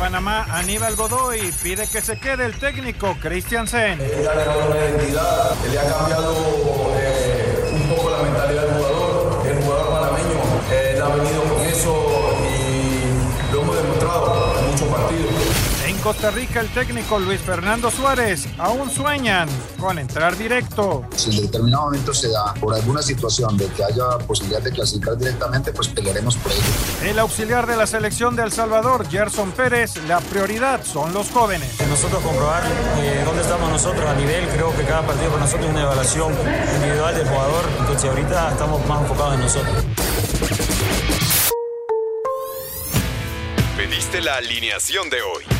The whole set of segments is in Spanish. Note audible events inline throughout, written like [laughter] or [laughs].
Panamá, Aníbal Godoy, pide que se quede el técnico Christiansen. Cambiado Costa Rica, el técnico Luis Fernando Suárez aún sueñan con entrar directo. Si en determinado momento se da por alguna situación de que haya posibilidad de clasificar directamente, pues pelearemos por ello. El auxiliar de la selección de El Salvador, Gerson Pérez, la prioridad son los jóvenes. Nosotros comprobar eh, dónde estamos nosotros a nivel, creo que cada partido para nosotros es una evaluación individual del jugador, entonces ahorita estamos más enfocados en nosotros. Pediste la alineación de hoy.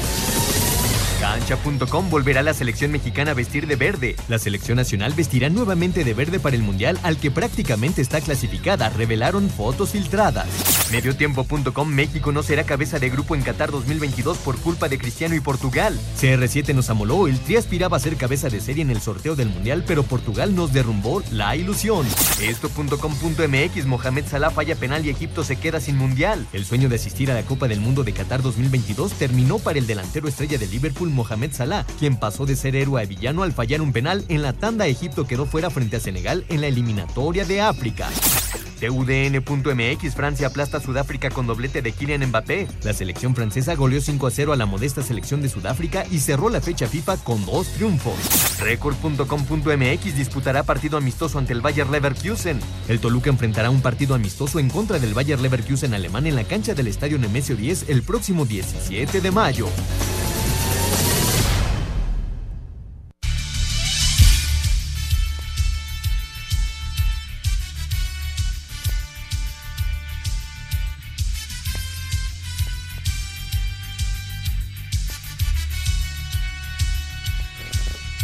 Cancha.com volverá a la selección mexicana a vestir de verde. La selección nacional vestirá nuevamente de verde para el Mundial al que prácticamente está clasificada, revelaron fotos filtradas. Mediotiempo.com México no será cabeza de grupo en Qatar 2022 por culpa de Cristiano y Portugal. CR7 nos amoló, el Tri aspiraba a ser cabeza de serie en el sorteo del Mundial, pero Portugal nos derrumbó la ilusión. Esto.com.mx Mohamed Salah falla penal y Egipto se queda sin Mundial. El sueño de asistir a la Copa del Mundo de Qatar 2022 terminó para el delantero estrella de Liverpool Mohamed Salah, quien pasó de ser héroe a villano al fallar un penal en la tanda. Egipto quedó fuera frente a Senegal en la eliminatoria de África. TUDN.mx Francia aplasta Sudáfrica con doblete de Kylian Mbappé. La selección francesa goleó 5 a 0 a la modesta selección de Sudáfrica y cerró la fecha FIFA con dos triunfos. Record.com.mx disputará partido amistoso ante el Bayer Leverkusen. El Toluca enfrentará un partido amistoso en contra del Bayer Leverkusen alemán en la cancha del Estadio Nemesio 10 el próximo 17 de mayo.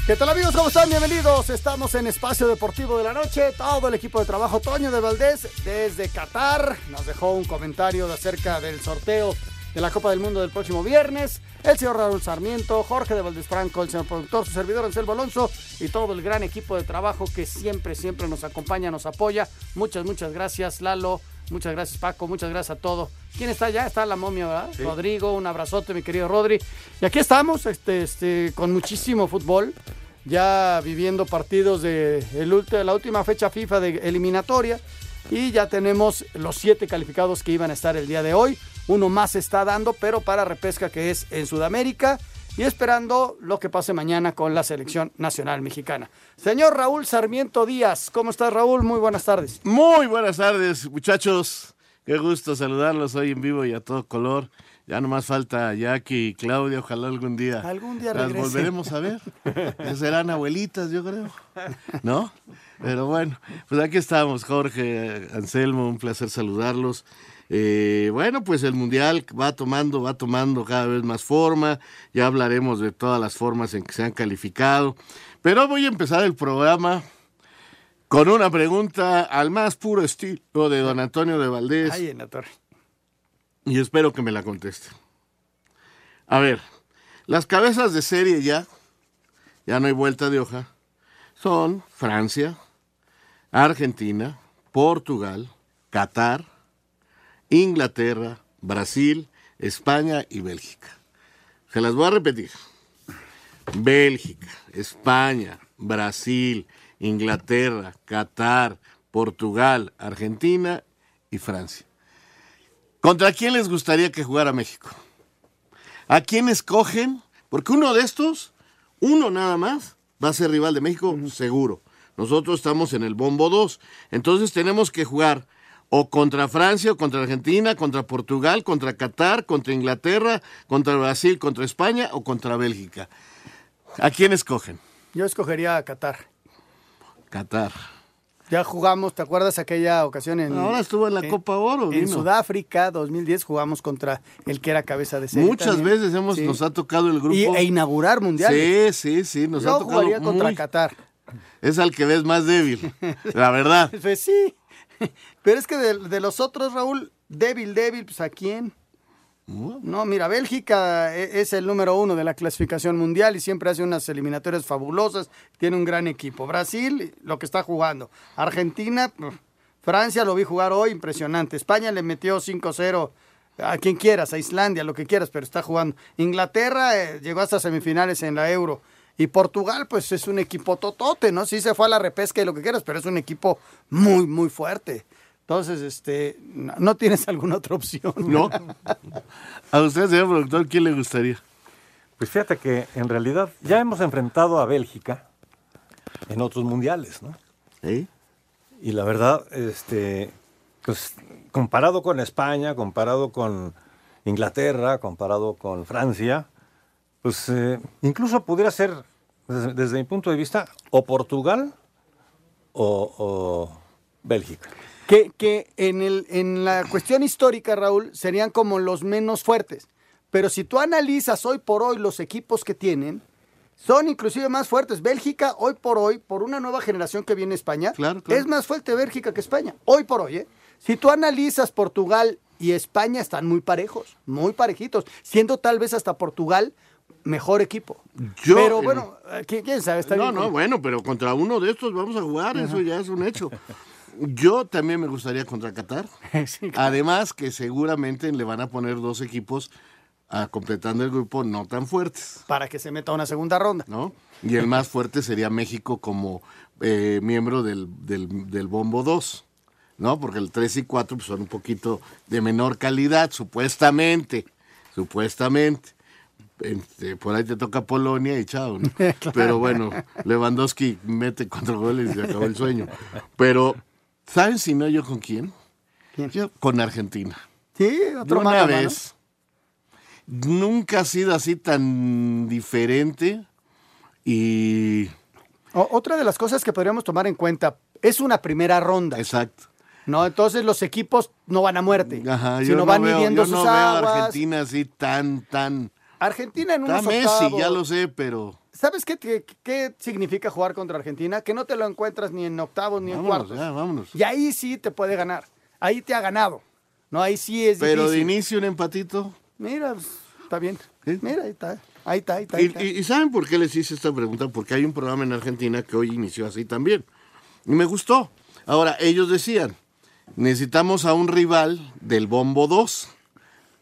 ¿Qué tal amigos? ¿Cómo están? Bienvenidos. Estamos en Espacio Deportivo de la Noche. Todo el equipo de trabajo, Toño de Valdés, desde Qatar, nos dejó un comentario acerca del sorteo de la Copa del Mundo del próximo viernes. El señor Raúl Sarmiento, Jorge de Valdés Franco, el señor productor, su servidor Anselmo Alonso y todo el gran equipo de trabajo que siempre, siempre nos acompaña, nos apoya. Muchas, muchas gracias, Lalo. Muchas gracias, Paco. Muchas gracias a todos. ¿Quién está allá? Está la momia, ¿verdad? Sí. Rodrigo, un abrazote, mi querido Rodri. Y aquí estamos, este, este, con muchísimo fútbol. Ya viviendo partidos de el la última fecha FIFA de eliminatoria. Y ya tenemos los siete calificados que iban a estar el día de hoy. Uno más está dando, pero para repesca que es en Sudamérica. Y esperando lo que pase mañana con la selección nacional mexicana. Señor Raúl Sarmiento Díaz, ¿cómo estás Raúl? Muy buenas tardes. Muy buenas tardes, muchachos. Qué gusto saludarlos hoy en vivo y a todo color. Ya nomás falta Jackie y Claudia, ojalá algún día. Algún día Las regrese. volveremos a ver. [laughs] Serán abuelitas, yo creo. ¿No? Pero bueno, pues aquí estamos, Jorge, Anselmo, un placer saludarlos. Eh, bueno, pues el Mundial va tomando, va tomando cada vez más forma. Ya hablaremos de todas las formas en que se han calificado. Pero voy a empezar el programa con una pregunta al más puro estilo de don Antonio de Valdés. Ahí en la torre. Y espero que me la conteste. A ver, las cabezas de serie ya, ya no hay vuelta de hoja, son Francia, Argentina, Portugal, Qatar, Inglaterra, Brasil, España y Bélgica. Se las voy a repetir. Bélgica, España, Brasil, Inglaterra, Qatar, Portugal, Argentina y Francia. ¿Contra quién les gustaría que jugara México? ¿A quién escogen? Porque uno de estos, uno nada más, va a ser rival de México, seguro. Nosotros estamos en el bombo 2. Entonces tenemos que jugar o contra Francia, o contra Argentina, contra Portugal, contra Qatar, contra Inglaterra, contra Brasil, contra España o contra Bélgica. ¿A quién escogen? Yo escogería a Qatar. Qatar. Ya jugamos, ¿te acuerdas aquella ocasión en... Ahora estuvo en la Copa Oro. En vino. Sudáfrica, 2010, jugamos contra el que era cabeza de serie. Muchas también. veces hemos, Sí. nos ha tocado el grupo. Y, e inaugurar mundiales. Sí, sí, sí, nos Yo ha tocado jugaría contra Qatar. Es al que ves más débil, la verdad. [laughs] Pues sí. [laughs] Pero es que de, de los otros, Raúl, débil, débil, pues ¿a quién? No, mira, Bélgica e- es el número uno de la clasificación mundial y siempre hace unas eliminatorias fabulosas. Tiene un gran equipo. Brasil, lo que está jugando. Argentina, Francia lo vi jugar hoy, impresionante. España le metió 5-0 a quien quieras, a Islandia, lo que quieras, pero está jugando. Inglaterra eh, llegó hasta semifinales en la Euro. Y Portugal, pues es un equipo totote, ¿no? Sí se fue a la repesca y lo que quieras, pero es un equipo muy, muy fuerte. Entonces, este, no, no tienes alguna otra opción. No. [laughs] A usted, señor productor, ¿quién le gustaría? Pues fíjate que en realidad ya hemos enfrentado a Bélgica en otros mundiales, ¿no? Y la verdad, este, pues comparado con España, comparado con Inglaterra, comparado con Francia, pues eh, incluso pudiera ser, desde, desde mi punto de vista, o Portugal o, o Bélgica. Que, que en, el, en la cuestión histórica, Raúl, serían como los menos fuertes. Pero si tú analizas hoy por hoy los equipos que tienen, son inclusive más fuertes. Bélgica, hoy por hoy, por una nueva generación que viene España, es más fuerte Bélgica que España. Hoy por hoy, ¿eh? Si tú analizas Portugal y España, están muy parejos, muy parejitos, siendo tal vez hasta Portugal mejor equipo. Yo, Pero eh, bueno, ¿quién, quién sabe? Está no, bien no, con- bueno, pero contra uno de estos vamos a jugar, eso ya es un hecho. Yo también me gustaría contra Qatar. [laughs] Además que seguramente le van a poner dos equipos ah, completando el grupo no tan fuertes. Para que se meta a una segunda ronda. ¿no? Y el más fuerte sería México como eh, miembro del, del, del Bombo 2, ¿no? Porque el 3 y 4 pues, son un poquito de menor calidad, supuestamente, supuestamente. Este, por ahí te toca Polonia y chao, ¿no? [laughs] Pero bueno, Lewandowski mete cuatro goles y acabó el sueño. Pero, ¿saben si no yo con quién? Yo con Argentina. Sí, otro una mano. vez. Nunca ha sido así tan diferente y... O- otra de las cosas que podríamos tomar en cuenta es una primera ronda. Exacto. No, entonces los equipos no van a muerte, Ajá, yo sino no van veo, midiendo yo no sus veo a aguas. Argentina así tan, tan... Argentina en Está unos Messi, octavos. ya lo sé, pero... ¿Sabes qué, qué, qué significa jugar contra Argentina? Que no te lo encuentras ni en octavos ni en cuartos. ya, vámonos. Y ahí sí te puede ganar. Ahí te ha ganado. No, ahí sí es Pero de difícil. inicio un empatito. Mira, pues, está bien. Mira, ahí está. Ahí está, ahí está. ahí Y, está. y- y ¿saben por qué les hice esta pregunta? Porque hay un programa en Argentina que hoy inició así también. Y me gustó. Ahora, ellos decían, necesitamos a un rival del Bombo 2.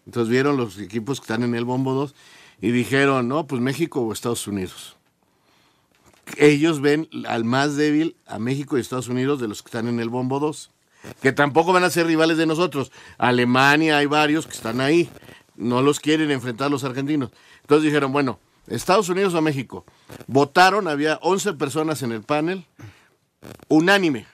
Entonces vieron los equipos que están en el Bombo 2 y dijeron, no, pues México o Estados Unidos. Ellos ven al más débil a México y Estados Unidos de los que están en el Bombo 2. Que tampoco van a ser rivales de nosotros. Alemania hay varios que están ahí. No los quieren enfrentar los argentinos. Entonces dijeron, bueno, Estados Unidos o México. Votaron, había 11 personas en el panel. Unánime.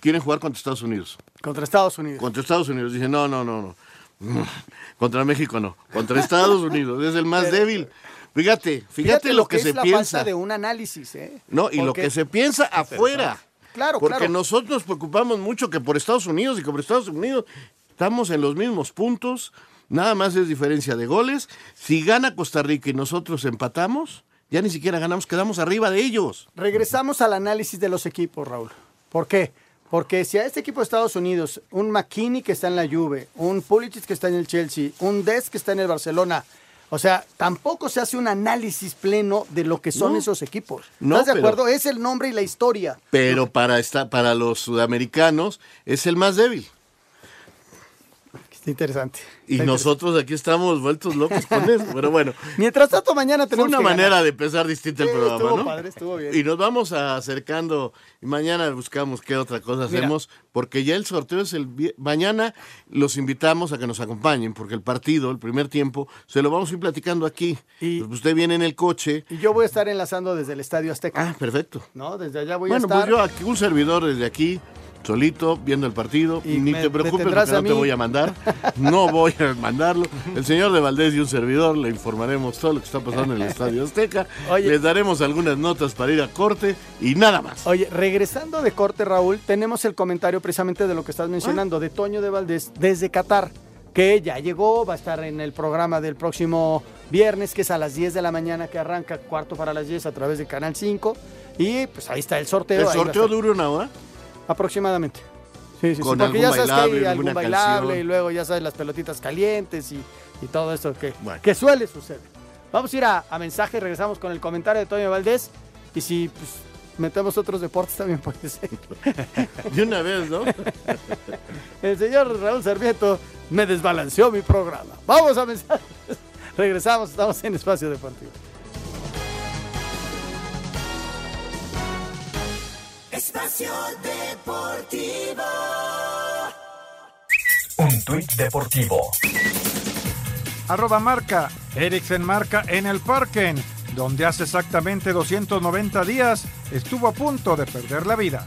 Quieren jugar contra Estados Unidos. Contra Estados Unidos. Contra Estados Unidos. Dije, no, no, no, no. [laughs] Contra México no. Contra Estados Unidos. Es el más Pero- débil. Fíjate, fíjate, lo que, es se la piensa. falta de un análisis, ¿eh? No, y lo que se piensa afuera. Claro, Porque claro. nosotros nos preocupamos mucho que por Estados Unidos y que por Estados Unidos estamos en los mismos puntos. Nada más es diferencia de goles. Si gana Costa Rica y nosotros empatamos, ya ni siquiera ganamos, quedamos arriba de ellos. Regresamos al análisis de los equipos, Raúl. ¿Por qué? Porque si a este equipo de Estados Unidos, un McKinney que está en la Juve, un Pulisic que está en el Chelsea, un Des que está en el Barcelona, o sea, tampoco se hace un análisis pleno de lo que son No. esos equipos. No, ¿Estás de pero- acuerdo? Es el nombre y la historia. Pero para, esta, para los sudamericanos es el más débil. Está interesante. Y nosotros aquí estamos vueltos locos con eso. Pero bueno, [laughs] Mientras tanto, mañana fue tenemos una que manera ganar. de empezar distinta el programa, estuvo ¿no? padre, estuvo bien. Y nos vamos acercando. Y mañana buscamos qué otra cosa Mira. hacemos. Porque ya el sorteo es el. Mañana los invitamos a que nos acompañen. Porque el partido, el primer tiempo, se lo vamos a ir platicando aquí. Y- Pues usted viene en el coche. Y yo voy a estar enlazando desde el Estadio Azteca. Ah, perfecto. ¿No? Desde allá voy bueno, a estar. pues yo aquí, un servidor desde aquí. Solito, viendo el partido. Y Ni te preocupes porque no te voy a mandar. No [laughs] voy a mandarlo. El señor de Valdés y un servidor le informaremos todo lo que está pasando en el Estadio Azteca. Les daremos algunas notas para ir a corte y nada más. Oye, regresando de corte, Raúl, tenemos el comentario precisamente de lo que estás mencionando, de Toño de Valdés desde Qatar, que ya llegó, va a estar en el programa del próximo viernes, que es a las 10 de la mañana, que arranca cuarto para las 10 a través de Canal 5. Y pues ahí está el sorteo. ¿El sorteo dura una hora? Aproximadamente. Sí, sí, sí, porque ya sabes que hay algún bailable y luego ya sabes las pelotitas calientes y, todo eso que, que suele suceder. Vamos a ir a, mensaje y regresamos con el comentario de Toño Valdés. Y si pues, metemos otros deportes también puede ser. [laughs] De una vez, ¿no? [laughs] el señor Raúl Servieto me desbalanceó mi programa. Vamos a mensajes. [laughs] Regresamos, estamos en Espacio Deportivo. Espacio Deportivo. Un tuit deportivo. Arroba marca. Eriksen marca en el Parken, donde hace exactamente 290 días estuvo a punto de perder la vida.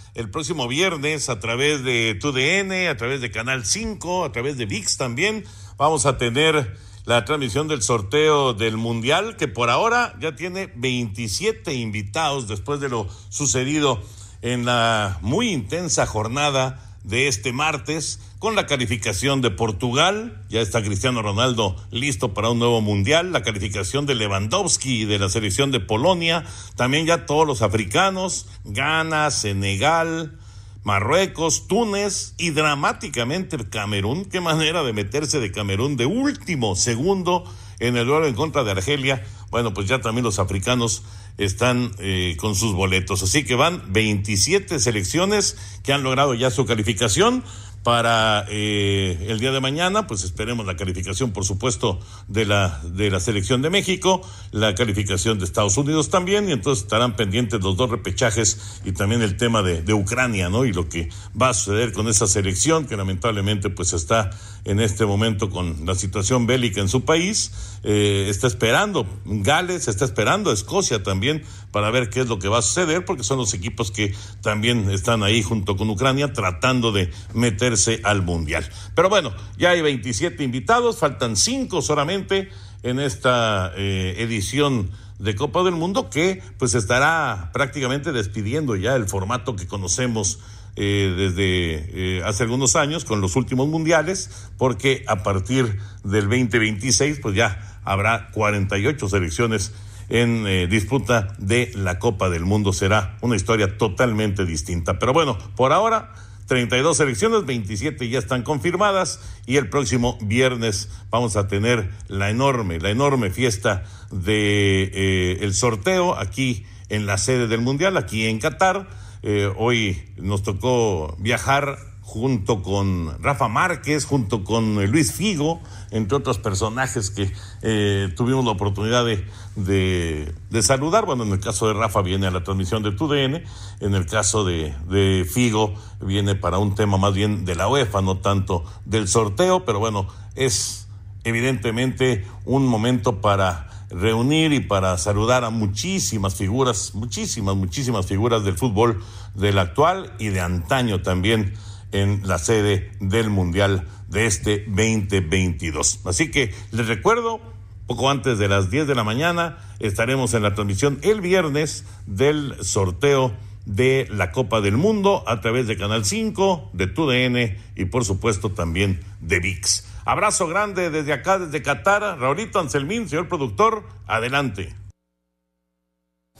el próximo viernes a través de TUDN, a través de Canal 5, a través de VIX también. Vamos a tener la transmisión del sorteo del Mundial, que por ahora ya tiene 27 invitados después de lo sucedido en la muy intensa jornada de este martes con la calificación de Portugal, ya está Cristiano Ronaldo listo para un nuevo mundial, la calificación de Lewandowski y de la selección de Polonia, también ya todos los africanos, Ghana, Senegal, Marruecos, Túnez y dramáticamente Camerún, qué manera de meterse de Camerún de último segundo en el duelo en contra de Argelia. Bueno, pues ya también los africanos están eh, con sus boletos. Así que van 27 selecciones que han logrado ya su calificación para eh, el día de mañana, pues esperemos la calificación, por supuesto, de la, de la selección de México, la calificación de Estados Unidos también, y entonces estarán pendientes los dos repechajes y también el tema de, de Ucrania, ¿no? Y lo que va a suceder con esa selección, que lamentablemente pues está en este momento con la situación bélica en su país, eh, está esperando Gales, está esperando Escocia también para ver qué es lo que va a suceder, porque son los equipos que también están ahí junto con Ucrania tratando de meterse al Mundial. Pero bueno, ya hay 27 invitados, faltan 5 solamente en esta eh, edición de Copa del Mundo que pues estará prácticamente despidiendo ya el formato que conocemos eh, desde eh, hace algunos años con los últimos mundiales, porque a partir del 2026 pues ya habrá 48 selecciones en eh, disputa de la Copa del Mundo. Será una historia totalmente distinta. Pero bueno, por ahora 32 selecciones, 27 ya están confirmadas y el próximo viernes vamos a tener la enorme, la enorme fiesta de el sorteo aquí en la sede del Mundial, aquí en Qatar eh, hoy nos tocó viajar junto con Rafa Márquez, junto con Luis Figo, entre otros personajes que eh, tuvimos la oportunidad de, saludar. Bueno, en el caso de Rafa viene a la transmisión de TUDN, en el caso de Figo viene para un tema más bien de la UEFA, no tanto del sorteo, pero bueno, es evidentemente un momento para reunir y para saludar a muchísimas figuras, muchísimas, muchísimas figuras del fútbol del actual y de antaño también en la sede del Mundial de este 2022. Así que les recuerdo, poco antes de las 10 de la mañana estaremos en la transmisión el viernes del sorteo de la Copa del Mundo a través de Canal 5, de TUDN y por supuesto también de VIX. Abrazo grande desde acá, desde Qatar. Raulito Anselmín, señor productor, adelante.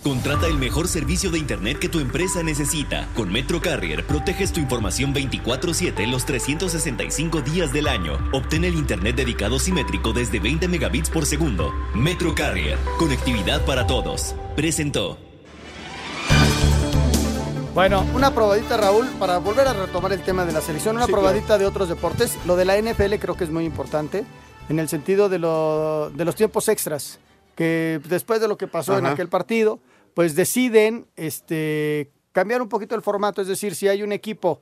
Contrata el mejor servicio de Internet que tu empresa necesita. Con Metro Carrier proteges tu información 24/7 los 365 días del año. Obtén el Internet dedicado simétrico desde 20 megabits por segundo. Metro Carrier, conectividad para todos. Presentó. Bueno, una probadita, Raúl, para volver a retomar el tema de la selección, una Sí, probadita de otros deportes. Lo de la NFL creo que es muy importante en el sentido de, lo- de los tiempos extras, que después de lo que pasó en aquel partido, pues deciden este, cambiar un poquito el formato, es decir, si hay un equipo,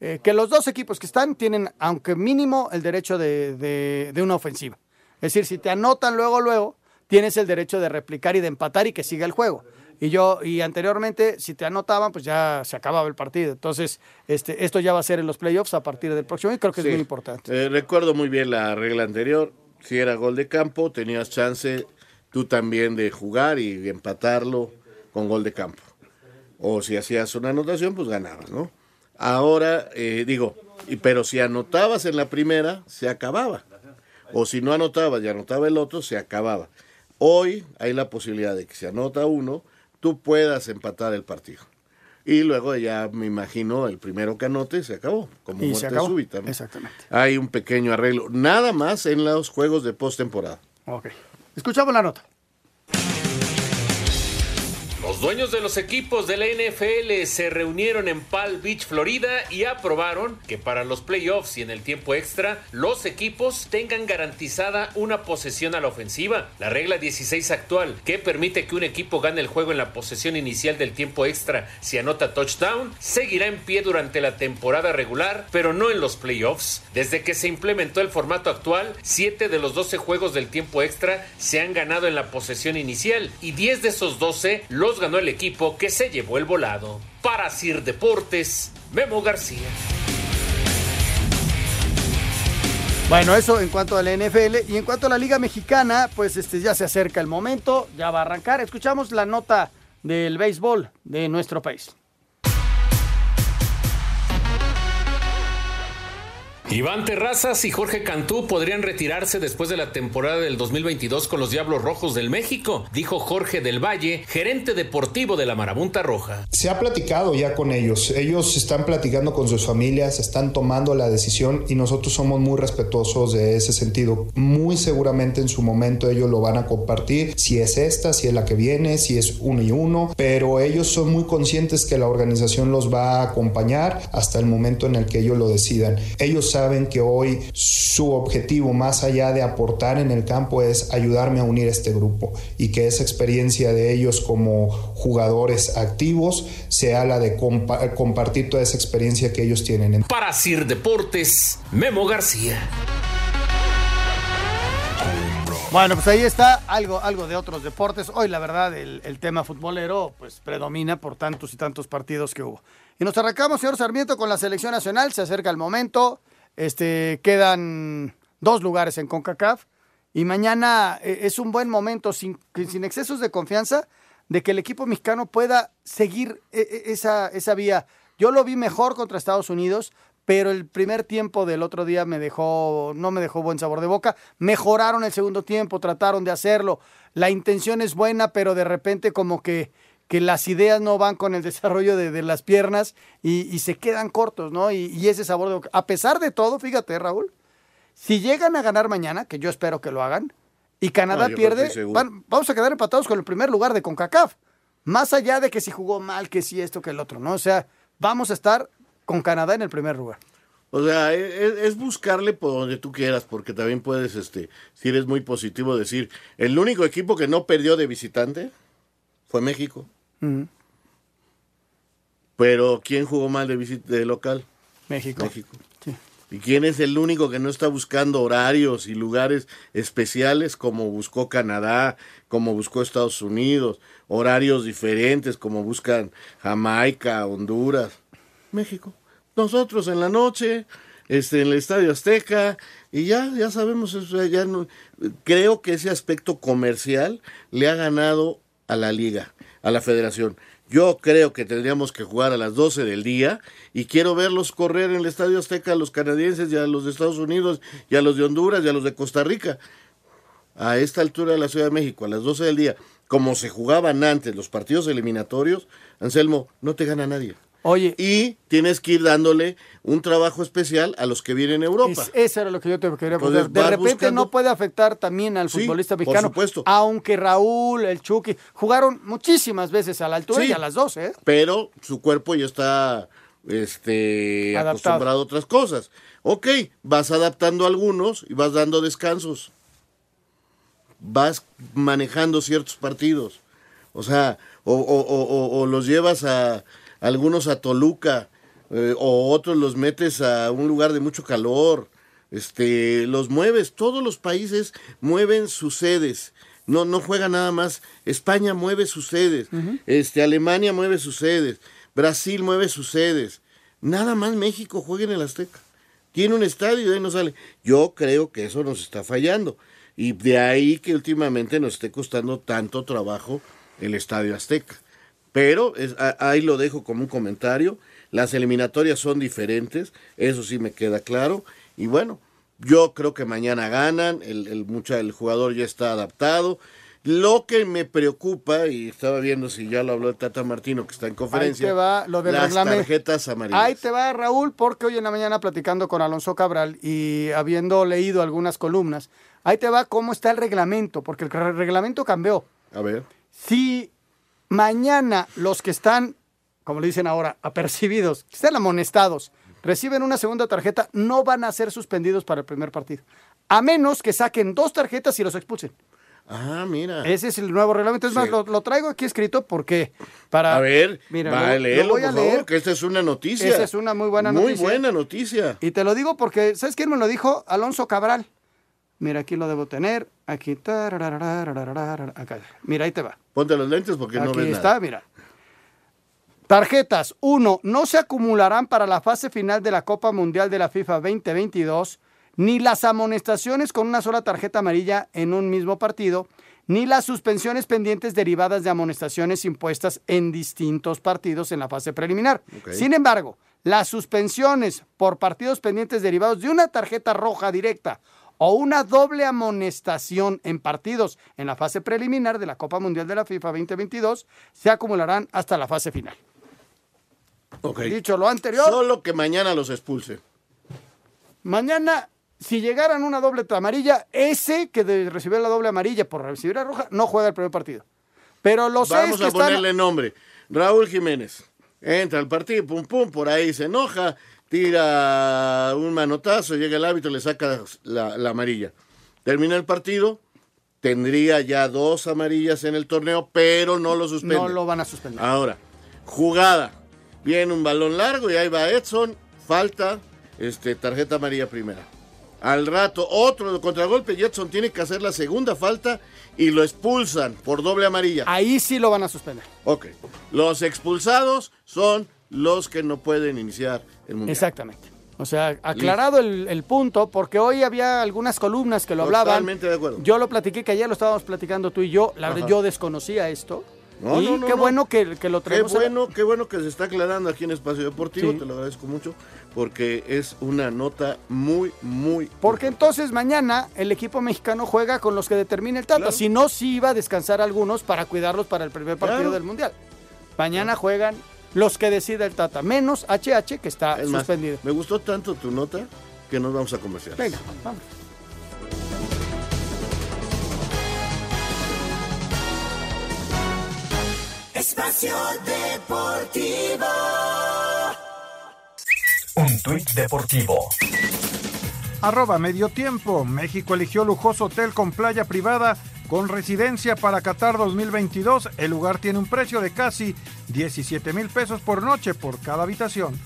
eh, que los dos equipos que están tienen, aunque mínimo, el derecho de, de- de una ofensiva. Es decir, si te anotan luego, luego, tienes el derecho de replicar y de empatar y que siga el juego. Y yo, y anteriormente, si te anotaban, pues ya se acababa el partido. Entonces, este, esto ya va a ser en los playoffs a partir del próximo y creo que Sí. es muy importante. Eh, recuerdo muy bien la regla anterior. Si era gol de campo, tenías chance tú también de jugar y empatarlo con gol de campo. O si hacías una anotación, pues ganabas, ¿no? Ahora, eh, digo, y, pero si anotabas en la primera, se acababa. O si no anotabas y anotaba el otro, se acababa. Hoy hay la posibilidad de que si anota uno, tú puedas empatar el partido. Y luego ya me imagino el primero que anote se acabó, como Y se muerte acabó. súbita. ¿no? Exactamente. Hay un pequeño arreglo, nada más en los juegos de postemporada. Ok. Escuchamos la nota. Dueños de los equipos de la NFL se reunieron en Palm Beach, Florida y aprobaron que para los playoffs y en el tiempo extra los equipos tengan garantizada una posesión a la ofensiva. La regla 16 actual, que permite que un equipo gane el juego en la posesión inicial del tiempo extra si anota touchdown, seguirá en pie durante la temporada regular, pero no en los playoffs. Desde que se implementó el formato actual, 7 de los 12 juegos del tiempo extra se han ganado en la posesión inicial y 10 de esos 12 los el equipo que se llevó el volado. Para Sir Deportes, Memo García. Bueno, eso en cuanto a la NFL y en cuanto a la Liga Mexicana, pues este ya se acerca el momento, ya va a arrancar. Escuchamos la nota del béisbol de nuestro país. Iván Terrazas y Jorge Cantú podrían retirarse después de la temporada del 2022 con los Diablos Rojos del México, dijo Jorge del Valle, gerente deportivo de la Marabunta Roja. Se ha platicado ya con ellos. Ellos están platicando con sus familias, están tomando la decisión y nosotros somos muy respetuosos de ese sentido. Muy seguramente en su momento ellos lo van a compartir, si es esta, si es la que viene, si es uno y uno, pero ellos son muy conscientes que la organización los va a acompañar hasta el momento en el que ellos lo decidan. Ellos saben que hoy su objetivo, más allá de aportar en el campo, es ayudarme a unir este grupo y que esa experiencia de ellos como jugadores activos sea la de compa- compartir toda esa experiencia que ellos tienen. Para Sir Deportes, Memo García. Bueno, pues ahí está algo, algo de otros deportes. Hoy, la verdad, el, el tema futbolero pues predomina por tantos y tantos partidos que hubo. Y nos arrancamos, señor Sarmiento, con la selección nacional. Se acerca el momento. Este, quedan dos lugares en CONCACAF. Y mañana eh, es un buen momento, sin, sin excesos de confianza, de que el equipo mexicano pueda seguir eh, eh, esa, esa vía. Yo lo vi mejor contra Estados Unidos, pero el primer tiempo del otro día me dejó, no me dejó buen sabor de boca. Mejoraron el segundo tiempo, trataron de hacerlo. La intención es buena, pero de repente como que, que las ideas no van con el desarrollo de, de las piernas y, y se quedan cortos, ¿no? Y, y ese sabor de boca. A pesar de todo, fíjate, Raúl, si llegan a ganar mañana, que yo espero que lo hagan, y Canadá No, pierde, van- vamos a quedar empatados con el primer lugar de CONCACAF. Más allá de que si jugó mal, que si esto, que el otro, ¿no? O sea, vamos a estar con Canadá en el primer lugar. O sea, e- es, es buscarle por donde tú quieras, porque también puedes, este, si eres muy positivo, decir, el único equipo que no perdió de visitante fue México. Pero ¿quién jugó mal de, visit- de local? México. México. Sí. ¿Y quién es el único que no está buscando horarios y lugares especiales como buscó Canadá, como buscó Estados Unidos, horarios diferentes como buscan Jamaica, Honduras? México. Nosotros en la noche, este, en el Estadio Azteca, y ya, ya sabemos, ya no- creo que ese aspecto comercial le ha ganado a la liga, a la federación. Yo creo que tendríamos que jugar a las 12 del día y quiero verlos correr en el Estadio Azteca a los canadienses y a los de Estados Unidos y a los de Honduras y a los de Costa Rica. A esta altura de la Ciudad de México, a las 12 del día, como se jugaban antes los partidos eliminatorios, Anselmo, no te gana nadie. Oye. Y tienes que ir dándole un trabajo especial a los que vienen a Europa. eso era lo que yo te quería preguntar. De repente no puede afectar también al futbolista mexicano. Por supuesto. Aunque Raúl, el Chucky, jugaron muchísimas veces a la altura y a las dos, ¿eh? Pero su cuerpo ya está este, acostumbrado a otras cosas. Ok, vas adaptando a algunos y vas dando descansos. Vas manejando ciertos partidos. O sea, o, los llevas a, algunos a Toluca, eh, o otros los metes a un lugar de mucho calor. Este, los mueves, todos los países mueven sus sedes. No, no juega nada más. España mueve sus sedes. Este, Alemania mueve sus sedes. Brasil mueve sus sedes. Nada más México juega en el Azteca. Tiene un estadio y ahí no sale. Yo creo que eso nos está fallando. Y de ahí que últimamente nos esté costando tanto trabajo el Estadio Azteca. Pero ahí lo dejo como un comentario. Las eliminatorias son diferentes, eso sí me queda claro. Y bueno, yo creo que mañana ganan, el, el, mucha, el jugador ya está adaptado. Lo que me preocupa, y estaba viendo si ya lo habló el Tata Martino, que está en conferencia, Ahí te va lo de las tarjetas amarillas. Ahí te va, Raúl, porque hoy en la mañana platicando con Alonso Cabral y habiendo leído algunas columnas, ahí te va cómo está el reglamento, porque el reglamento cambió. A ver. Si mañana los que están, como le dicen ahora, apercibidos, que están amonestados, reciben una segunda tarjeta, no van a ser suspendidos para el primer partido. A menos que saquen dos tarjetas y los expulsen. Ah, mira. Ese es el nuevo reglamento. Es más, lo, traigo aquí escrito porque para... A ver, mira, va, lo, voy a leer. que esta es una noticia. Esa es una muy buena noticia. Muy buena noticia. Y te lo digo porque, ¿sabes quién me lo dijo? Alonso Cabral. Mira, aquí lo debo tener. Aquí. Acá. Mira, ahí te va. Ponte los lentes porque no ves Aquí está, mira. Tarjetas. Uno, no se acumularán para la fase final de la Copa Mundial de la FIFA 2022 ni las amonestaciones con una sola tarjeta amarilla en un mismo partido, ni las suspensiones pendientes derivadas de amonestaciones impuestas en distintos partidos en la fase preliminar. Sin embargo, las suspensiones por partidos pendientes derivados de una tarjeta roja directa o una doble amonestación en partidos en la fase preliminar de la Copa Mundial de la FIFA 2022 se acumularán hasta la fase final. Dicho lo anterior. Solo que mañana los expulse. Mañana si llegaran una doble amarilla, ese que recibió la doble amarilla por recibir la roja, no juega el primer partido. Pero los Vamos a ponerle nombre. Raúl Jiménez. Entra al partido, pum, pum, por ahí se enoja, tira un manotazo, llega el árbitro, le saca la, la amarilla. Termina el partido, tendría ya dos amarillas en el torneo, pero no lo suspende. No lo van a suspender. Ahora, jugada. Viene un balón largo y ahí va Edson, falta, este, tarjeta amarilla primera. Al rato, otro contragolpe, Jetson tiene que hacer la segunda falta y lo expulsan por doble amarilla. Ahí sí lo van a suspender. Ok. Los expulsados son los que no pueden iniciar el mundial. Exactamente. O sea, aclarado el, punto, porque hoy había algunas columnas que lo hablaban. Totalmente de acuerdo. Yo lo platiqué, que ayer lo estábamos platicando tú y yo. La verdad, yo desconocía esto. No, y qué bueno que, que, lo traemos. Qué bueno, qué bueno que se está aclarando aquí en Espacio Deportivo, te lo agradezco mucho, porque es una nota muy, muy... Porque entonces mañana el equipo mexicano juega con los que determine el Tata, si no, sí iba a descansar algunos para cuidarlos para el primer partido del Mundial. Mañana juegan los que decida el Tata, menos HH que está suspendido. me gustó tanto tu nota que nos vamos a comerciar. Venga, vamos. Espacio Deportivo. Un tuit deportivo. Arroba medio tiempo. México eligió lujoso hotel con playa privada con residencia para Qatar 2022. El lugar tiene un precio de casi 17 mil pesos por noche por cada habitación.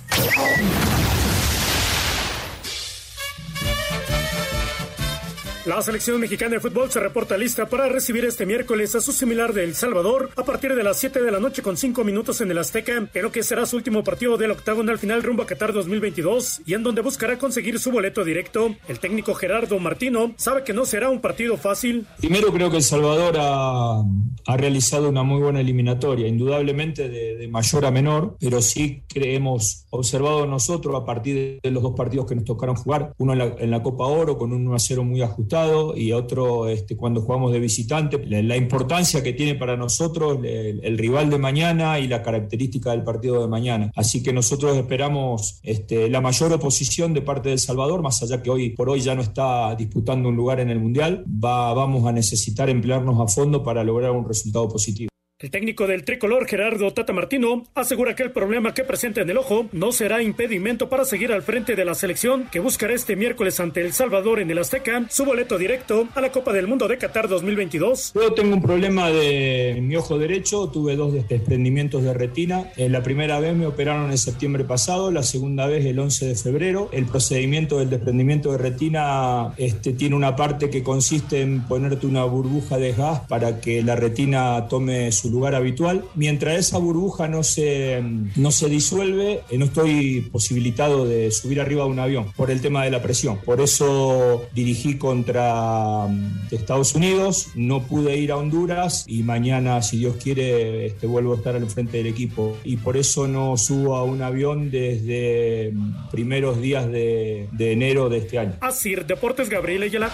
La selección mexicana de fútbol se reporta lista para recibir este miércoles a su similar de El Salvador a partir de las 7 de la noche con 5 minutos en el Azteca, lo que será su último partido del octagonal final rumbo a Qatar 2022 y en donde buscará conseguir su boleto directo. El técnico Gerardo Martino sabe que no será un partido fácil. Primero creo que El Salvador ha, ha realizado una muy buena eliminatoria, indudablemente de, mayor a menor, pero sí creemos observado nosotros a partir de los dos partidos que nos tocaron jugar, uno en la, en la Copa Oro con un 1 a 0 muy ajustado y otro este, cuando jugamos de visitante. La, importancia que tiene para nosotros el, rival de mañana y la característica del partido de mañana. Así que nosotros esperamos este, la mayor oposición de parte de El Salvador, más allá que hoy por hoy ya no está disputando un lugar en el Mundial. Va, vamos a necesitar emplearnos a fondo para lograr un resultado positivo. El técnico del tricolor Gerardo Tata Martino asegura que el problema que presenta en el ojo no será impedimento para seguir al frente de la selección que buscará este miércoles ante El Salvador en el Azteca su boleto directo a la Copa del Mundo de Qatar 2022. Yo tengo un problema de mi ojo derecho, tuve dos desprendimientos de retina. Eh, la primera vez me operaron en septiembre pasado, la segunda vez el 11 de febrero. El procedimiento del desprendimiento de retina este, tiene una parte que consiste en ponerte una burbuja de gas para que la retina tome su lugar habitual. Mientras esa burbuja no se, no se disuelve, eh, no estoy posibilitado de subir arriba de un avión por el tema de la presión. Por eso dirigí contra mm, Estados Unidos, no pude ir a Honduras y mañana, si Dios quiere, este, vuelvo a estar al frente del equipo. Y por eso no subo a un avión desde mm, primeros días de, de enero de este año. Así, Deportes Gabriel Ayala.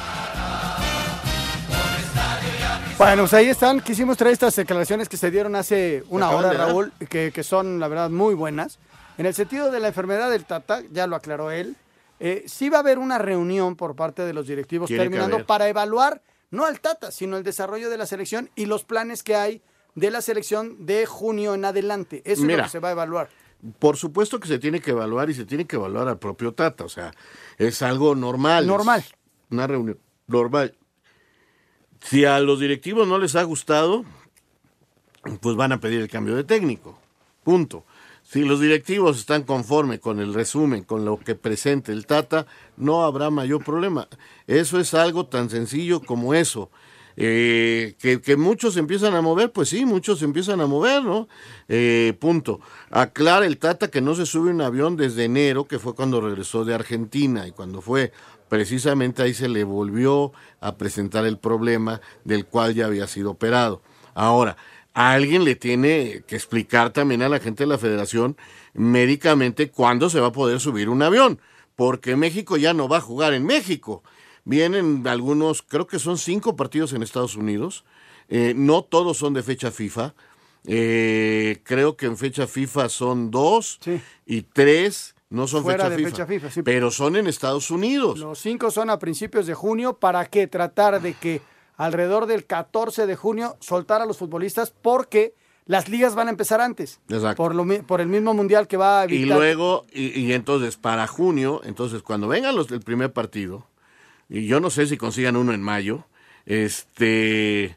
Bueno, pues ahí están. Quisimos traer estas declaraciones que se dieron hace una hora, Raúl, que, que, son, la verdad, muy buenas. En el sentido de la enfermedad del Tata, ya lo aclaró él, eh, sí va a haber una reunión por parte de los directivos terminando para evaluar, no al Tata, sino el desarrollo de la selección y los planes que hay de la selección de junio en adelante. Eso Mira, es lo que se va a evaluar. Por supuesto que se tiene que evaluar y se tiene que evaluar al propio Tata, o sea, es algo normal. Normal. Una reunión normal. Si a los directivos no les ha gustado, pues van a pedir el cambio de técnico. Punto. Si los directivos están conformes con el resumen, con lo que presente el Tata, no habrá mayor problema. Eso es algo tan sencillo como eso. Eh, que, que, muchos empiezan a mover, pues sí, muchos empiezan a mover, ¿no? Eh, punto. Aclara el Tata que no se sube un avión desde enero, que fue cuando regresó de Argentina y cuando fue precisamente ahí se le volvió a presentar el problema del cual ya había sido operado. Ahora, alguien le tiene que explicar también a la gente de la federación médicamente cuándo se va a poder subir un avión, porque México ya no va a jugar en México. Vienen algunos, creo que son cinco partidos en Estados Unidos, eh, no todos son de fecha FIFA, eh, creo que en fecha FIFA son dos y tres no son Fuera fecha, de FIFA, fecha FIFA, sí. pero son en Estados Unidos. Los cinco son a principios de junio. ¿Para qué? Tratar de que alrededor del 14 de junio soltar a los futbolistas porque las ligas van a empezar antes. Exacto. Por, lo, por el mismo mundial que va a evitar. Y luego, y, y entonces para junio, entonces cuando vengan los del primer partido, y yo no sé si consigan uno en mayo, este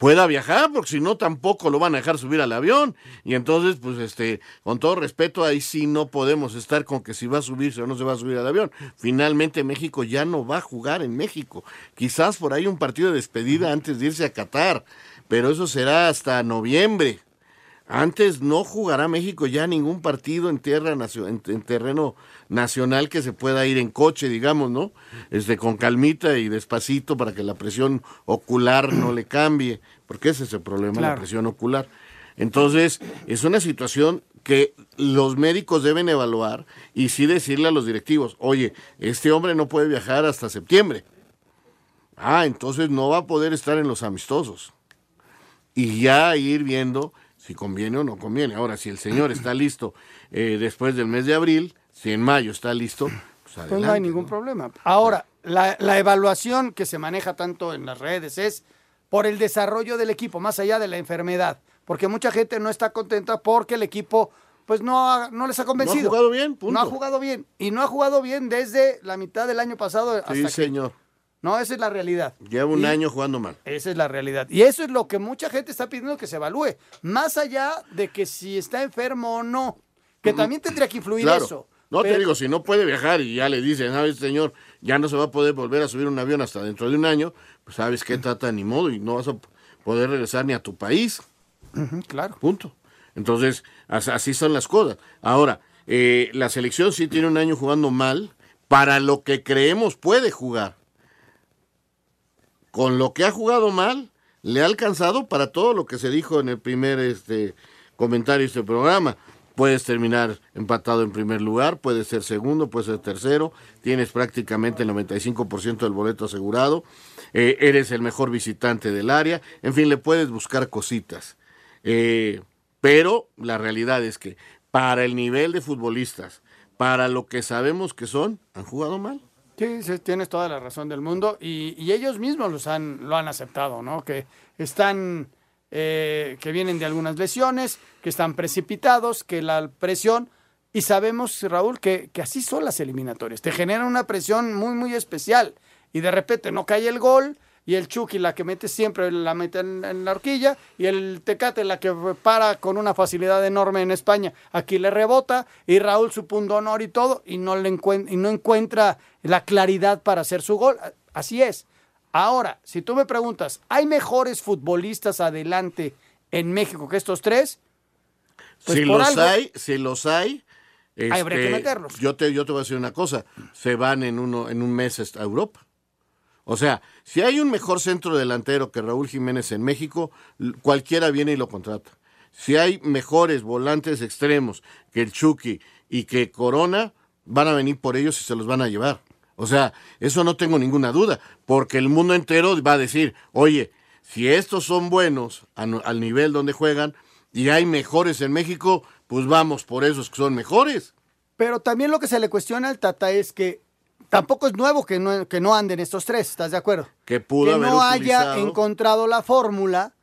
pueda viajar, porque si no tampoco lo van a dejar subir al avión. Y entonces, pues, este, con todo respeto, ahí sí no podemos estar con que si va a subirse o no se va a subir al avión. Finalmente México ya no va a jugar en México. Quizás por ahí un partido de despedida antes de irse a Qatar, pero eso será hasta noviembre. Antes no jugará México ya ningún partido en tierra en, en terreno nacional que se pueda ir en coche, digamos, ¿no? Este, con calmita y despacito para que la presión ocular no le cambie, porque ese es el problema, Claro. la presión ocular. Entonces, es una situación que los médicos deben evaluar y sí decirle a los directivos, oye, este hombre no puede viajar hasta septiembre. Ah, entonces no va a poder estar en los amistosos. Y ya ir viendo si conviene o no conviene. Ahora, si el señor [coughs] está listo eh, después del mes de abril, si en mayo está listo, pues Pues no hay ningún problema. Ahora, la, la evaluación que se maneja tanto en las redes es por el desarrollo del equipo, más allá de la enfermedad. Porque mucha gente no está contenta porque el equipo pues no, ha- no les ha convencido. jugado bien, punto. No ha jugado bien. Y no ha jugado bien desde la mitad del año pasado hasta Sí, que- señor. No, esa es la realidad. Lleva un Y- año jugando mal. Esa es la realidad. Y eso es lo que mucha gente está pidiendo que se evalúe. Más allá de que si está enfermo o no. Que también tendría que influir Claro. eso. No te digo, si no puede viajar y ya le dicen, sabes, señor, ya no se va a poder volver a subir un avión hasta dentro de un año, pues sabes qué trata ni modo y no vas a poder regresar ni a tu país. Claro. Punto. Entonces, as- así son las cosas. Ahora, eh, la selección sí tiene un año jugando mal para lo que creemos puede jugar. Con lo que ha jugado mal, le ha alcanzado para todo lo que se dijo en el primer este, comentario de este programa. puedes terminar empatado en primer lugar, puedes ser segundo, puedes ser tercero, tienes prácticamente el 95% del boleto asegurado, eh, eres el mejor visitante del área, en fin, le puedes buscar cositas. Eh, pero la realidad es que para el nivel de futbolistas, para lo que sabemos que son, han jugado mal. Sí, sí, tienes toda la razón del mundo y, y ellos mismos los han, lo han aceptado, ¿no? Que están, eh, que vienen de algunas lesiones, que están precipitados, que la presión, y sabemos, Raúl, que, que así son las eliminatorias, te generan una presión muy, muy especial y de repente no cae el gol y el Chucky la que mete siempre la mete en, la horquilla y el Tecate la que para con una facilidad enorme en España. Aquí le rebota y Raúl su punto honor y todo y no le y no encuentra la claridad para hacer su gol. Así es. Ahora si tú me preguntas hay mejores futbolistas adelante en México que estos tres pues si los hay si los hay habría que este, meterlos. yo te yo te voy a decir una cosa se van en uno en un mes a Europa o sea, si hay un mejor centro delantero que Raúl Jiménez en México, cualquiera viene y lo contrata. Si hay mejores volantes extremos que el Chucky y que Corona, van a venir por ellos y se los van a llevar. O sea, eso no tengo ninguna duda, porque el mundo entero va a decir, oye, si estos son buenos al nivel donde juegan y hay mejores en México, pues vamos por esos que son mejores. Pero también lo que se le cuestiona al Tata es que Tampoco es nuevo que no, que no anden estos tres, ¿estás de acuerdo? Que pudo no haya encontrado la fórmula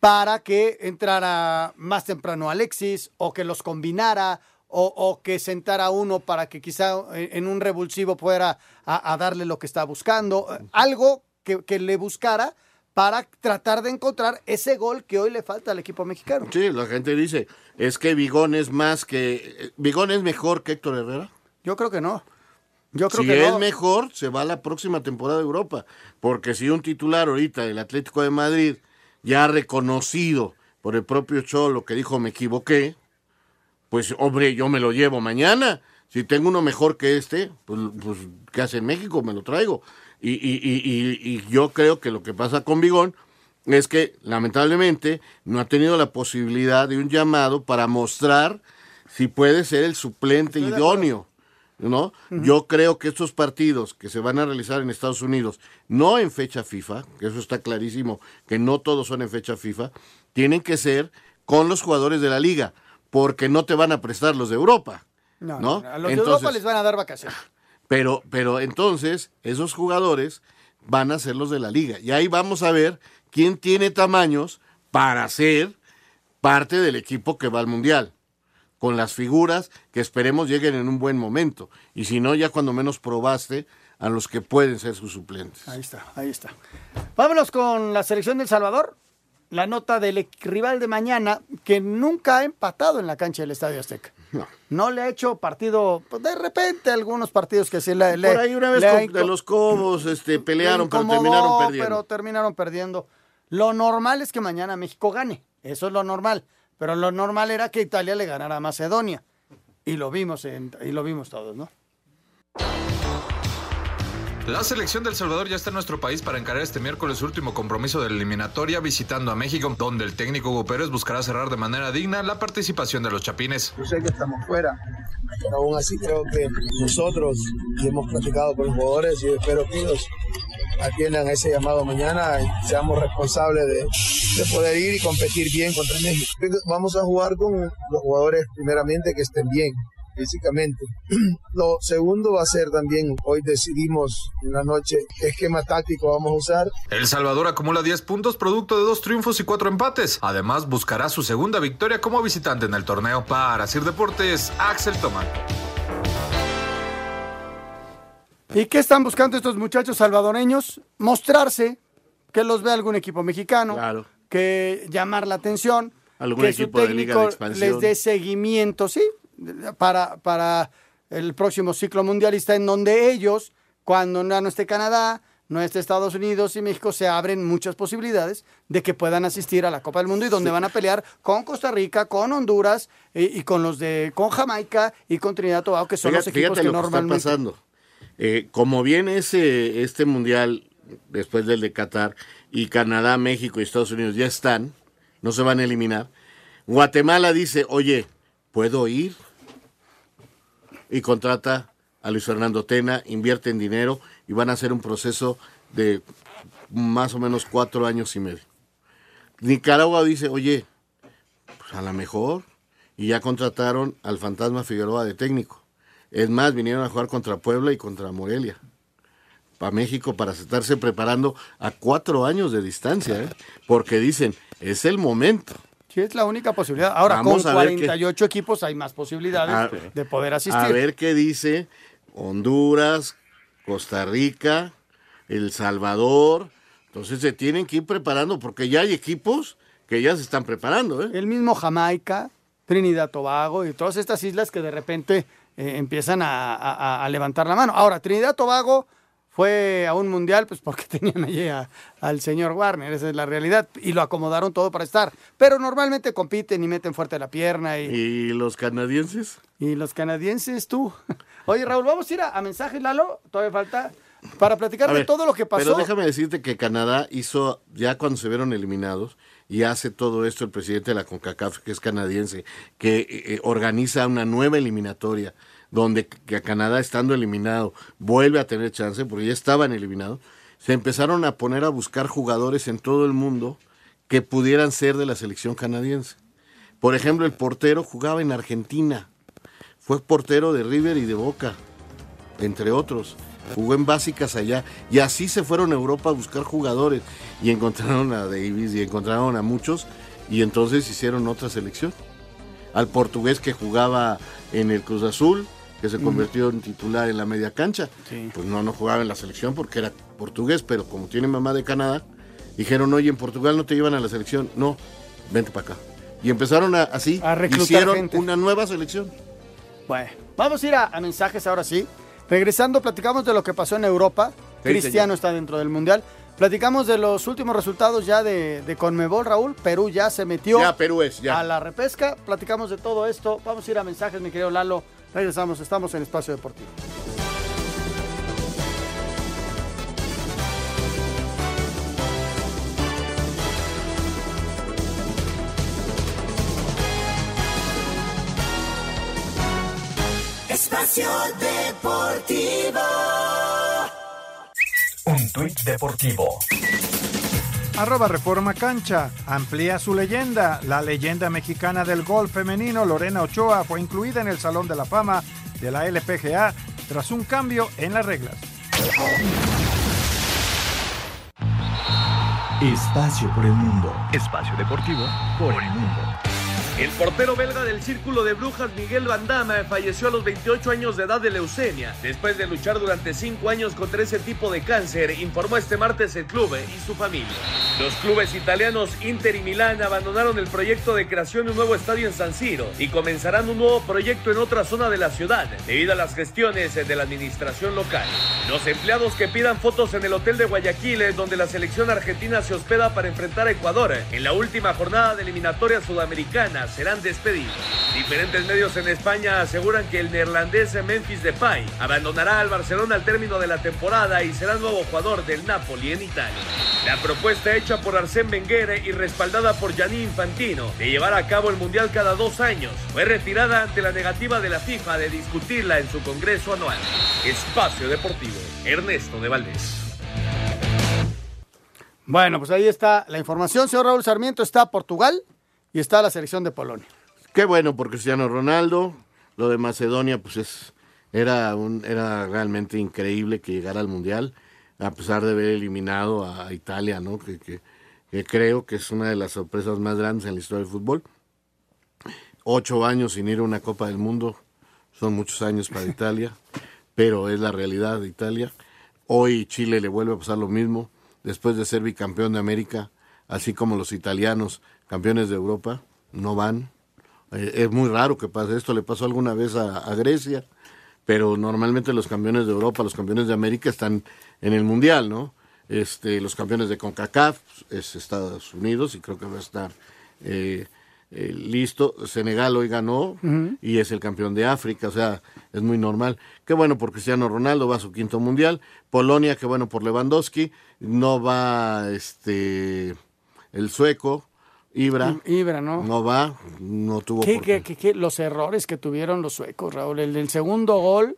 para que entrara más temprano Alexis o que los combinara o, que sentara uno para que quizá en un revulsivo fuera a, darle lo que está buscando. Algo que, que, le buscara para tratar de encontrar ese gol que hoy le falta al equipo mexicano. Sí, la gente dice, es que Vigón es más que... ¿Vigón es mejor que Héctor Herrera? Yo creo que no. Yo creo si que es mejor, se va a la próxima temporada de Europa. Porque si un titular ahorita del Atlético de Madrid, ya reconocido por el propio Cholo que dijo me equivoqué, pues hombre, yo me lo llevo mañana. Si tengo uno mejor que este, pues, pues ¿qué hace en México? Me lo traigo. Y, y, y, y, yo creo que lo que pasa con Bigón es que lamentablemente no ha tenido la posibilidad de un llamado para mostrar si puede ser el suplente idóneo. ¿No? Yo creo que estos partidos que se van a realizar en Estados Unidos, no en fecha FIFA, que eso está clarísimo, que no todos son en fecha FIFA, tienen que ser con los jugadores de la liga, porque no te van a prestar los de Europa. No, a los de Europa les van a dar vacaciones. Pero, pero entonces, esos jugadores van a ser los de la liga. Y ahí vamos a ver quién tiene tamaños para ser parte del equipo que va al Mundial con las figuras que esperemos lleguen en un buen momento. Y si no, ya cuando menos probaste a los que pueden ser sus suplentes. Ahí está, ahí está. Vámonos con la selección del Salvador. La nota del rival de mañana que nunca ha empatado en la cancha del Estadio Azteca. No. No le ha hecho partido, pues de repente algunos partidos que sí le... Por ahí una vez de los Cobos este, pelearon, pero terminaron perdiendo. Pero terminaron perdiendo. Lo normal es que mañana México gane. Eso es lo normal. Pero lo normal era que Italia le ganara a Macedonia. Y lo vimos, en, y lo vimos todos, ¿no? La selección del Salvador ya está en nuestro país para encarar este miércoles su último compromiso de la eliminatoria visitando a México, donde el técnico Hugo Pérez buscará cerrar de manera digna la participación de los chapines. Yo sé que estamos fuera, pero aún así creo que nosotros hemos platicado con los jugadores y espero que ellos atiendan ese llamado mañana y seamos responsables de, de poder ir y competir bien contra México. Vamos a jugar con los jugadores primeramente que estén bien físicamente. [clears throat] Lo segundo va a ser también, hoy decidimos en la noche qué esquema táctico vamos a usar. El Salvador acumula 10 puntos producto de dos triunfos y cuatro empates. Además, buscará su segunda victoria como visitante en el torneo. Para Sir Deportes, Axel Tomán. ¿Y qué están buscando estos muchachos salvadoreños? Mostrarse, que los vea algún equipo mexicano, que llamar la atención, ¿Algún que equipo su de Liga técnico de Expansión? les dé seguimiento, sí, para, para el próximo ciclo mundialista, en donde ellos, cuando ya no esté Canadá, no esté Estados Unidos y México, se abren muchas posibilidades de que puedan asistir a la Copa del Mundo y donde van a pelear con Costa Rica, con Honduras y, y con los de con Jamaica y con Trinidad y Tobago, que son Fíjate- los equipos que lo que está normalmente pasando. Eh, como viene ese, este mundial después del de Qatar y Canadá, México y Estados Unidos ya están, no se van a eliminar, Guatemala dice, oye, puedo ir y contrata a Luis Fernando Tena, invierte en dinero y van a hacer un proceso de más o menos cuatro años y medio. Nicaragua dice, oye, pues a lo mejor, y ya contrataron al fantasma Figueroa de técnico. Es más, vinieron a jugar contra Puebla y contra Morelia. Para México, para estarse preparando a cuatro años de distancia, ¿eh? porque dicen, es el momento. Sí, es la única posibilidad. Ahora, Vamos con a ver 48 equipos hay más posibilidades A- de poder asistir. A ver qué dice Honduras, Costa Rica, El Salvador. Entonces se tienen que ir preparando porque ya hay equipos que ya se están preparando. ¿eh? El mismo Jamaica, Trinidad Tobago y todas estas islas que de repente eh, empiezan a, a- a levantar la mano. Ahora, Trinidad Tobago fue a un mundial pues porque [laughs] tenían allí a- al señor Warner, esa es la realidad, y lo acomodaron todo para estar. Pero normalmente compiten y meten fuerte la pierna y, ¿Y los canadienses? y los canadienses tú. [laughs] Oye, Raúl, vamos a ir a, a mensajes, Lalo, todavía falta, para platicar de todo lo que pasó. Pero déjame decirte que Canadá hizo, ya cuando se vieron eliminados, y hace todo esto el presidente de la CONCACAF, que es canadiense, que eh, eh, organiza una nueva eliminatoria, donde que Canadá, estando eliminado, vuelve a tener chance, porque ya estaban eliminados, se empezaron a poner a buscar jugadores en todo el mundo que pudieran ser de la selección canadiense. Por ejemplo, el portero jugaba en Argentina, fue portero de River y de Boca entre otros. Jugó en básicas allá. Y así se fueron a Europa a buscar jugadores. Y encontraron a Davis y encontraron a muchos. Y entonces hicieron otra selección. Al portugués que jugaba en el Cruz Azul, que se convirtió en titular en la media cancha. Pues no, no jugaba en la selección porque era portugués, pero como tiene mamá de Canadá, dijeron, oye, en Portugal no te llevan a la selección. No, vente para acá. Y empezaron a, así, A reclutar hicieron gente. una nueva selección. Bueno, vamos a ir a, a mensajes ahora sí. Regresando, platicamos de lo que pasó en Europa. Sí, Cristiano señor. está dentro del Mundial. Platicamos de los últimos resultados ya de, de Conmebol, Raúl. Perú ya se metió Ya, Perú es, ya. a la repesca. Platicamos de todo esto. Vamos a ir a mensajes, mi querido Lalo. Regresamos, estamos en Espacio Deportivo. Espacio Deportivo. Un tuit deportivo. Arroba Reforma Cancha. Amplía su leyenda. La leyenda mexicana del golf femenino, Lorena Ochoa, fue incluida en el Salón de la Fama de la LPGA tras un cambio en las reglas. Espacio por el mundo. Espacio deportivo por el mundo. El portero belga del Círculo de Brujas, Miguel Van falleció a los 28 años de edad de leucemia, después de luchar durante 5 años contra ese tipo de cáncer, informó este martes el club y su familia. Los clubes italianos Inter y Milán abandonaron el proyecto de creación de un nuevo estadio en San Siro y comenzarán un nuevo proyecto en otra zona de la ciudad, debido a las gestiones de la administración local. Los empleados que pidan fotos en el hotel de Guayaquil, donde la selección argentina se hospeda para enfrentar a Ecuador en la última jornada de eliminatoria sudamericana, serán despedidos. Diferentes medios en España aseguran que el neerlandés Memphis Depay abandonará al Barcelona al término de la temporada y será nuevo jugador del Napoli en Italia. La propuesta hecha por Arsène Wenger y respaldada por Gianni Infantino de llevar a cabo el Mundial cada dos años fue retirada ante la negativa de la FIFA de discutirla en su Congreso anual. Espacio Deportivo, Ernesto de Valdés. Bueno, pues ahí está la información, señor Raúl Sarmiento. Está Portugal y está la selección de Polonia. Qué bueno por Cristiano Ronaldo. Lo de Macedonia, pues es, era, un, era realmente increíble que llegara al Mundial, a pesar de haber eliminado a Italia, ¿no? Que, que- que creo que es una de las sorpresas más grandes en la historia del fútbol. Ocho años sin ir a una Copa del Mundo, son muchos años para [laughs] Italia, pero es la realidad de Italia. Hoy Chile le vuelve a pasar lo mismo, después de ser bicampeón de América, así como los italianos, campeones de Europa, no van. Eh, es muy raro que pase esto, le pasó alguna vez a, a Grecia, pero normalmente los campeones de Europa, los campeones de América están en el Mundial, ¿no? Este, los campeones de CONCACAF es Estados Unidos y creo que va a estar eh, eh, listo. Senegal hoy ganó y es el campeón de África, o sea, es muy normal. Qué bueno por Cristiano Ronaldo, va a su quinto mundial. Polonia, qué bueno por Lewandowski. No va este el sueco Ibra. Ibra, ¿no? No va, no tuvo. ¿Qué, qué, qué, los errores que tuvieron los suecos, Raúl. El segundo gol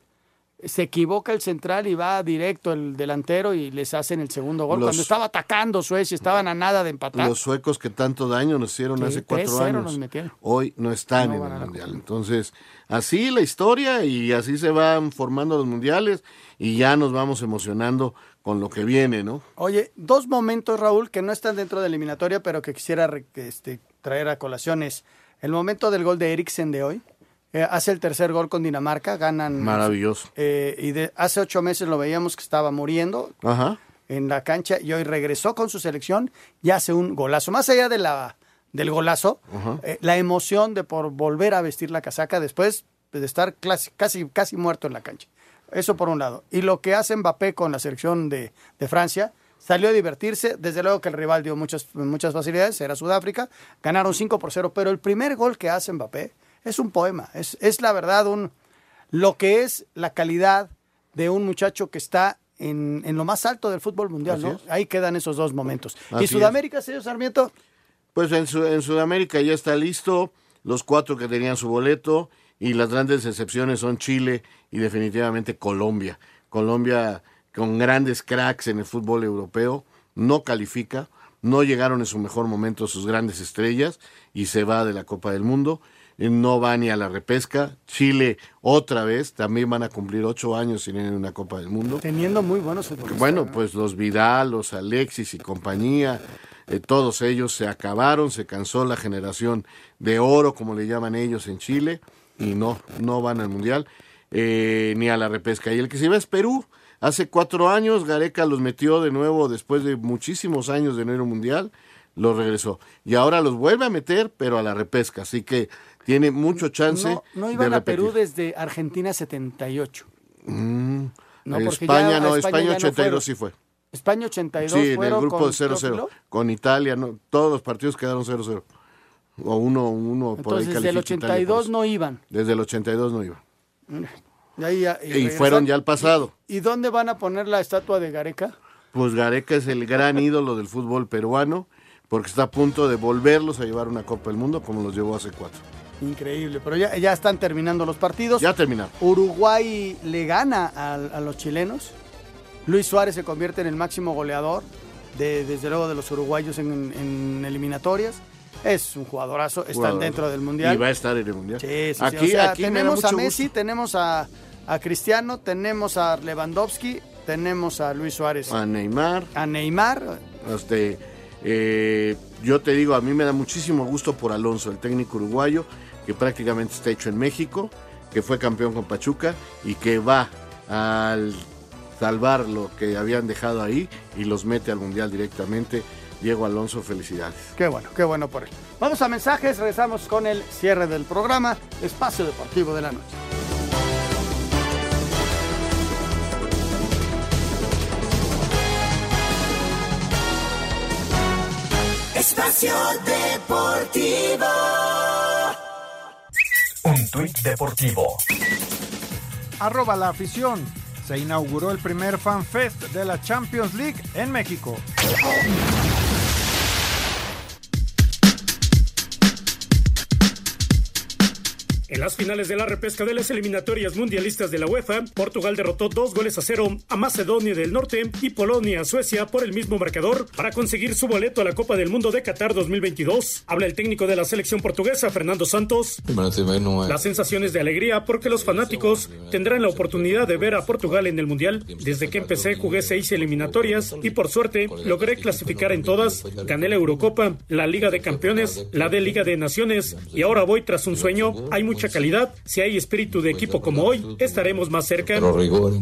se equivoca el central y va directo el delantero y les hacen el segundo gol. Cuando estaba atacando Suecia, estaban a nada de empatar. Los suecos que tanto daño nos hicieron hace cuatro años, hoy no están en el Mundial. Entonces, así la historia y así se van formando los mundiales y ya nos vamos emocionando con lo que viene, ¿no? Oye, dos momentos, Raúl, que no están dentro de la eliminatoria, pero que quisiera este, traer a colaciones. El momento del gol de Eriksen de hoy eh, hace el tercer gol con Dinamarca, ganan. Maravilloso. Eh, y de, hace ocho meses lo veíamos que estaba muriendo en la cancha y hoy regresó con su selección y hace un golazo. Más allá de la, del golazo, eh, la emoción de por volver a vestir la casaca después de estar casi, casi, casi muerto en la cancha. Eso por un lado. Y lo que hace Mbappé con la selección de, de Francia, salió a divertirse. Desde luego que el rival dio muchas, muchas facilidades, era Sudáfrica. Ganaron 5 por 0, pero el primer gol que hace Mbappé es un poema, es, es la verdad un, lo que es la calidad de un muchacho que está en, en lo más alto del fútbol mundial, ¿no? Ahí quedan esos dos momentos. ¿Y Sudamérica, señor Sarmiento? Pues en, en Sudamérica ya está listo, los cuatro que tenían su boleto, y las grandes excepciones son Chile y definitivamente Colombia. Colombia con grandes cracks en el fútbol europeo, no califica, no llegaron en su mejor momento sus grandes estrellas y se va de la Copa del Mundo no va ni a la repesca. Chile otra vez, también van a cumplir ocho años sin ir una Copa del Mundo. Teniendo muy buenos futbolistas. Bueno, pues los Vidal, los Alexis y compañía, eh, todos ellos se acabaron, se cansó la generación de oro, como le llaman ellos en Chile, y no, no van al Mundial, eh, ni a la repesca. Y el que se va es Perú. Hace cuatro años Gareca los metió de nuevo después de muchísimos años de no mundial, los regresó. Y ahora los vuelve a meter, pero a la repesca. Así que tiene mucho chance. No, no iban a Perú desde Argentina 78. Mm, no, España no, España, 82 sí fue. España 82 Sí, en el grupo de 0-0. Con Italia, no, todos los partidos quedaron 0-0. O uno, uno por ahí Desde el 82 no iban. Desde el 82 no iban. y, y fueron ya al pasado. ¿Y dónde van a poner la estatua de Gareca? Pues Gareca es el gran ídolo del fútbol peruano porque está a punto de volverlos a llevar una Copa del Mundo como los llevó hace cuatro. Increíble, pero ya, ya están terminando los partidos. Ya terminaron. Uruguay le gana a, los chilenos. Luis Suárez se convierte en el máximo goleador, de, desde luego, de los uruguayos en, eliminatorias. Es un jugadorazo, están dentro del Mundial. Y va a estar en el Mundial. Sí, sí, aquí, tenemos a Messi, tenemos a, Cristiano, tenemos a Lewandowski, tenemos a Luis Suárez. A Neymar. A Neymar. Este, eh, yo te digo, a mí me da muchísimo gusto por Alonso, el técnico uruguayo que prácticamente está hecho en México, que fue campeón con Pachuca y que va al salvar lo que habían dejado ahí y los mete al Mundial directamente. Diego Alonso, felicidades. Qué bueno, qué bueno por él. Vamos a mensajes, regresamos con el cierre del programa, Espacio Deportivo de la Noche. Espacio Deportivo. Un tuit deportivo. Arroba la afición. Se inauguró el primer Fan Fest de la Champions League en México. En las finales de la repesca de las eliminatorias mundialistas de la UEFA, Portugal derrotó dos goles a cero a Macedonia del Norte y Polonia a Suecia por el mismo marcador para conseguir su boleto a la Copa del Mundo de Qatar 2022. Habla el técnico de la selección portuguesa, Fernando Santos. Las sensaciones de alegría porque los fanáticos tendrán la oportunidad de ver a Portugal en el Mundial. Desde que empecé jugué seis eliminatorias y por suerte logré clasificar en todas. Gané la Eurocopa, la Liga de Campeones, la de Liga de Naciones y ahora voy tras un sueño. Hay mucha calidad. Si hay espíritu de equipo como hoy, estaremos más cerca.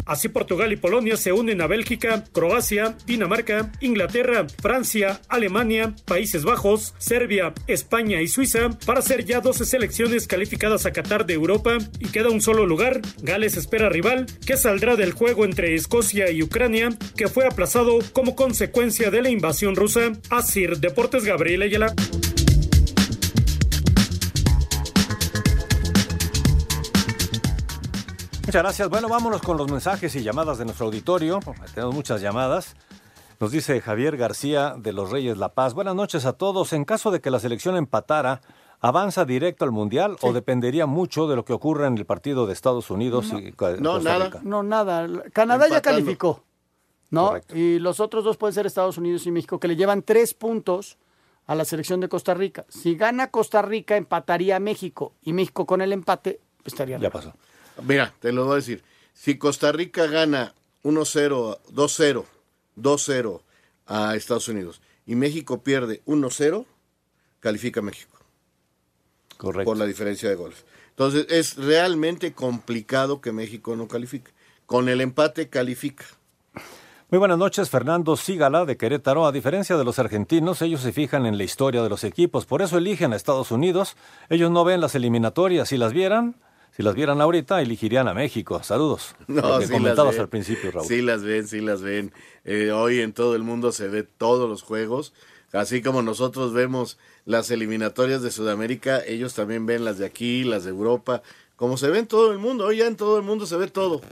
Así Portugal y Polonia se unen a Bélgica, Croacia, Dinamarca, Inglaterra, Francia, Alemania, Países Bajos, Serbia, España y Suiza para ser ya 12 selecciones calificadas a Qatar de Europa y queda un solo lugar. Gales espera rival que saldrá del juego entre Escocia y Ucrania, que fue aplazado como consecuencia de la invasión rusa. Asir Deportes Gabriel Ayala. Muchas gracias. Bueno, vámonos con los mensajes y llamadas de nuestro auditorio. Tenemos muchas llamadas. Nos dice Javier García de los Reyes La Paz. Buenas noches a todos. En caso de que la selección empatara, ¿avanza directo al Mundial o dependería mucho de lo que ocurra en el partido de Estados Unidos no, y Costa nada. Rica? No, nada. Canadá ya calificó. ¿No? Y los otros dos pueden ser Estados Unidos y México, que le llevan tres puntos a la selección de Costa Rica. Si gana Costa Rica, empataría a México. Y México con el empate pues, estaría. Ya pasó. Mira, te lo voy a decir. Si Costa Rica gana 1-0, 2-0, 2-0 a Estados Unidos y México pierde 1-0, califica México. Correcto. Por la diferencia de goles. Entonces, es realmente complicado que México no califique. Con el empate califica. Muy buenas noches, Fernando Sígala de Querétaro. A diferencia de los argentinos, ellos se fijan en la historia de los equipos, por eso eligen a Estados Unidos. Ellos no ven las eliminatorias. Si las vieran, si las vieran ahorita, elegirían a México. Saludos. [laughs] No, Lo que sí comentabas las ven. al principio, Raúl. Sí las ven, sí las ven. Eh, hoy en todo el mundo se ve todos los juegos. Así como nosotros vemos las eliminatorias de Sudamérica, ellos también ven las de aquí, las de Europa. Como se ve en todo el mundo, hoy ya en todo el mundo se ve todo.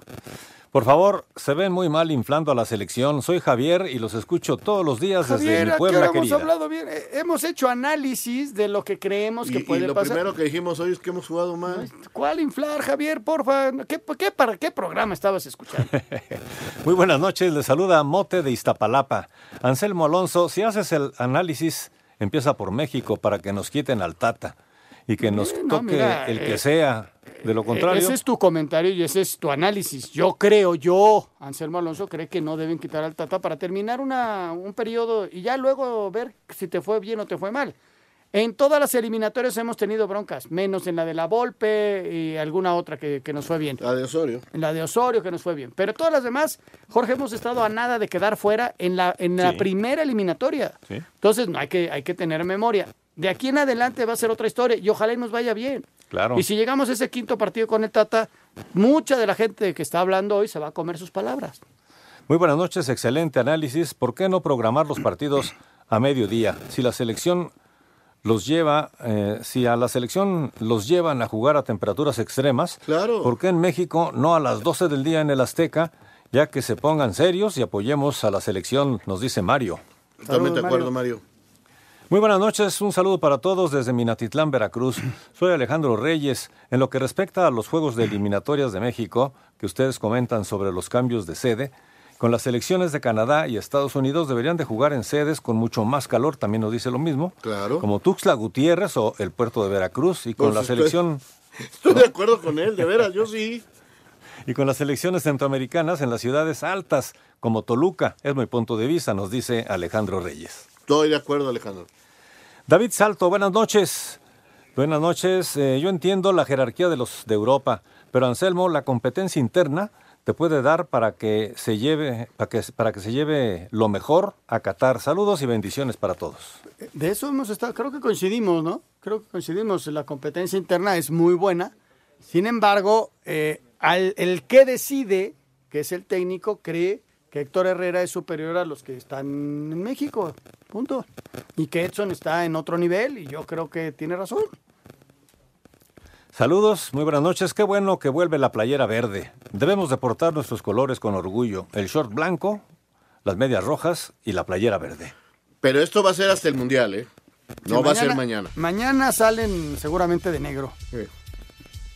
Por favor, se ven muy mal inflando a la selección. Soy Javier y los escucho todos los días desde Javier, mi ¿a qué Puebla hemos querida. hablado bien? Eh, hemos hecho análisis de lo que creemos que Y, y puede lo pasar. primero que dijimos hoy es que hemos jugado mal. ¿Cuál inflar, Javier? Porfa. ¿Qué, qué, para qué programa estabas escuchando? [laughs] Muy buenas noches, les saluda Mote de Iztapalapa. Anselmo Alonso, si haces el análisis, empieza por México para que nos quiten al Tata y que nos no, toque mira, el que eh, sea. De lo contrario, Ese es tu comentario y ese es tu análisis. Yo creo, yo, Anselmo Alonso, cree que no deben quitar al Tata para terminar una, un periodo y ya luego ver si te fue bien o te fue mal. En todas las eliminatorias hemos tenido broncas, menos en la de la Volpe y alguna otra que, que nos fue bien. La de Osorio. En la de Osorio que nos fue bien. Pero todas las demás, Jorge, hemos estado a nada de quedar fuera en la, en la Sí. primera eliminatoria. Sí. Entonces no hay que, hay que tener memoria. De aquí en adelante va a ser otra historia y ojalá y nos vaya bien. Claro. Y si llegamos a ese quinto partido con el Tata, mucha de la gente que está hablando hoy se va a comer sus palabras. Muy buenas noches, excelente análisis. ¿Por qué no programar los partidos a mediodía? Si la selección los lleva, eh, si a la selección los llevan a jugar a temperaturas extremas, Claro. ¿por qué en México no a las 12 del día en el Azteca? Ya que se pongan serios y apoyemos a la selección, nos dice Mario. Totalmente de acuerdo, Mario. Muy buenas noches, un saludo para todos desde Minatitlán, Veracruz. [clears throat] Soy Alejandro Reyes. En lo que respecta a los Juegos de Eliminatorias de México, que ustedes comentan sobre los cambios de sede, con las selecciones de Canadá y Estados Unidos deberían de jugar en sedes con mucho más calor, también nos dice lo mismo, Claro. como Tuxtla Gutiérrez o el puerto de Veracruz, y con Pues la selección Estoy de acuerdo con él, de veras, yo sí. [laughs] y con las selecciones centroamericanas en las ciudades altas, como Toluca. Es mi punto de vista, nos dice Alejandro Reyes. Estoy de acuerdo, Alejandro. David Salto, buenas noches. Buenas noches. Eh, yo entiendo la jerarquía de los de Europa, pero Anselmo, la competencia interna te puede dar para que se lleve para que, para que se lleve lo mejor a Qatar. Saludos y bendiciones para todos. De eso hemos estado, creo que coincidimos, ¿no? Creo que coincidimos. La competencia interna es muy buena. Sin embargo, eh, al- el que decide, que es el técnico, cree que Héctor Herrera es superior a los que están en México. Punto. Y que Edson está en otro nivel y yo creo que tiene razón. Saludos, muy buenas noches. Qué bueno que vuelve la playera verde. Debemos de portar nuestros colores con orgullo. El short blanco, las medias rojas y la playera verde. Pero esto va a ser hasta el Mundial, ¿eh? No Sí, va a ser mañana. Mañana salen seguramente de negro.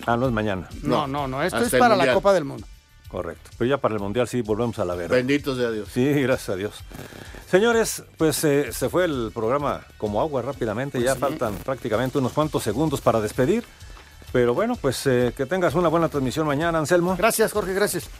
Ah, no es mañana. No, no, no. Esto hasta es para la. Copa del Mundo. Correcto. Pero ya para el Mundial sí volvemos a la verde. Bendito sea Dios. Sí, gracias a Dios. Señores, pues eh, se fue el programa como agua rápidamente. ya faltan prácticamente unos cuantos segundos para despedir. Pero bueno, pues eh, que tengas una buena transmisión mañana, Anselmo. Gracias, Jorge, gracias.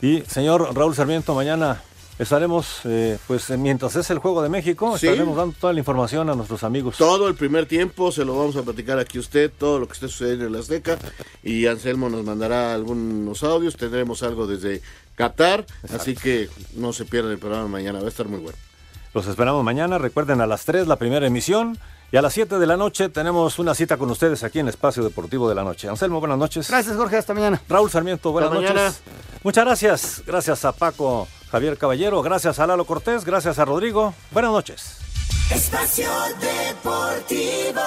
Y señor Raúl Sarmiento, mañana estaremos, eh, pues eh, mientras es el Juego de México, Sí. estaremos dando toda la información a nuestros amigos. Todo el primer tiempo se lo vamos a platicar aquí a usted, todo lo que esté sucediendo en la Azteca. Y Anselmo nos mandará algunos audios, tendremos algo desde Qatar. Así que no se pierda el programa mañana, va a estar muy bueno. Los esperamos mañana. Recuerden a las 3 la primera emisión. Y a las 7 de la noche tenemos una cita con ustedes aquí en Espacio Deportivo de la Noche. Anselmo, buenas noches. Gracias, Jorge. Hasta mañana. Raúl Sarmiento, buenas Hasta noches. mañana. Muchas gracias. Gracias a Paco Javier Caballero, gracias a Lalo Cortés, gracias a Rodrigo. Buenas noches. Espacio Deportivo.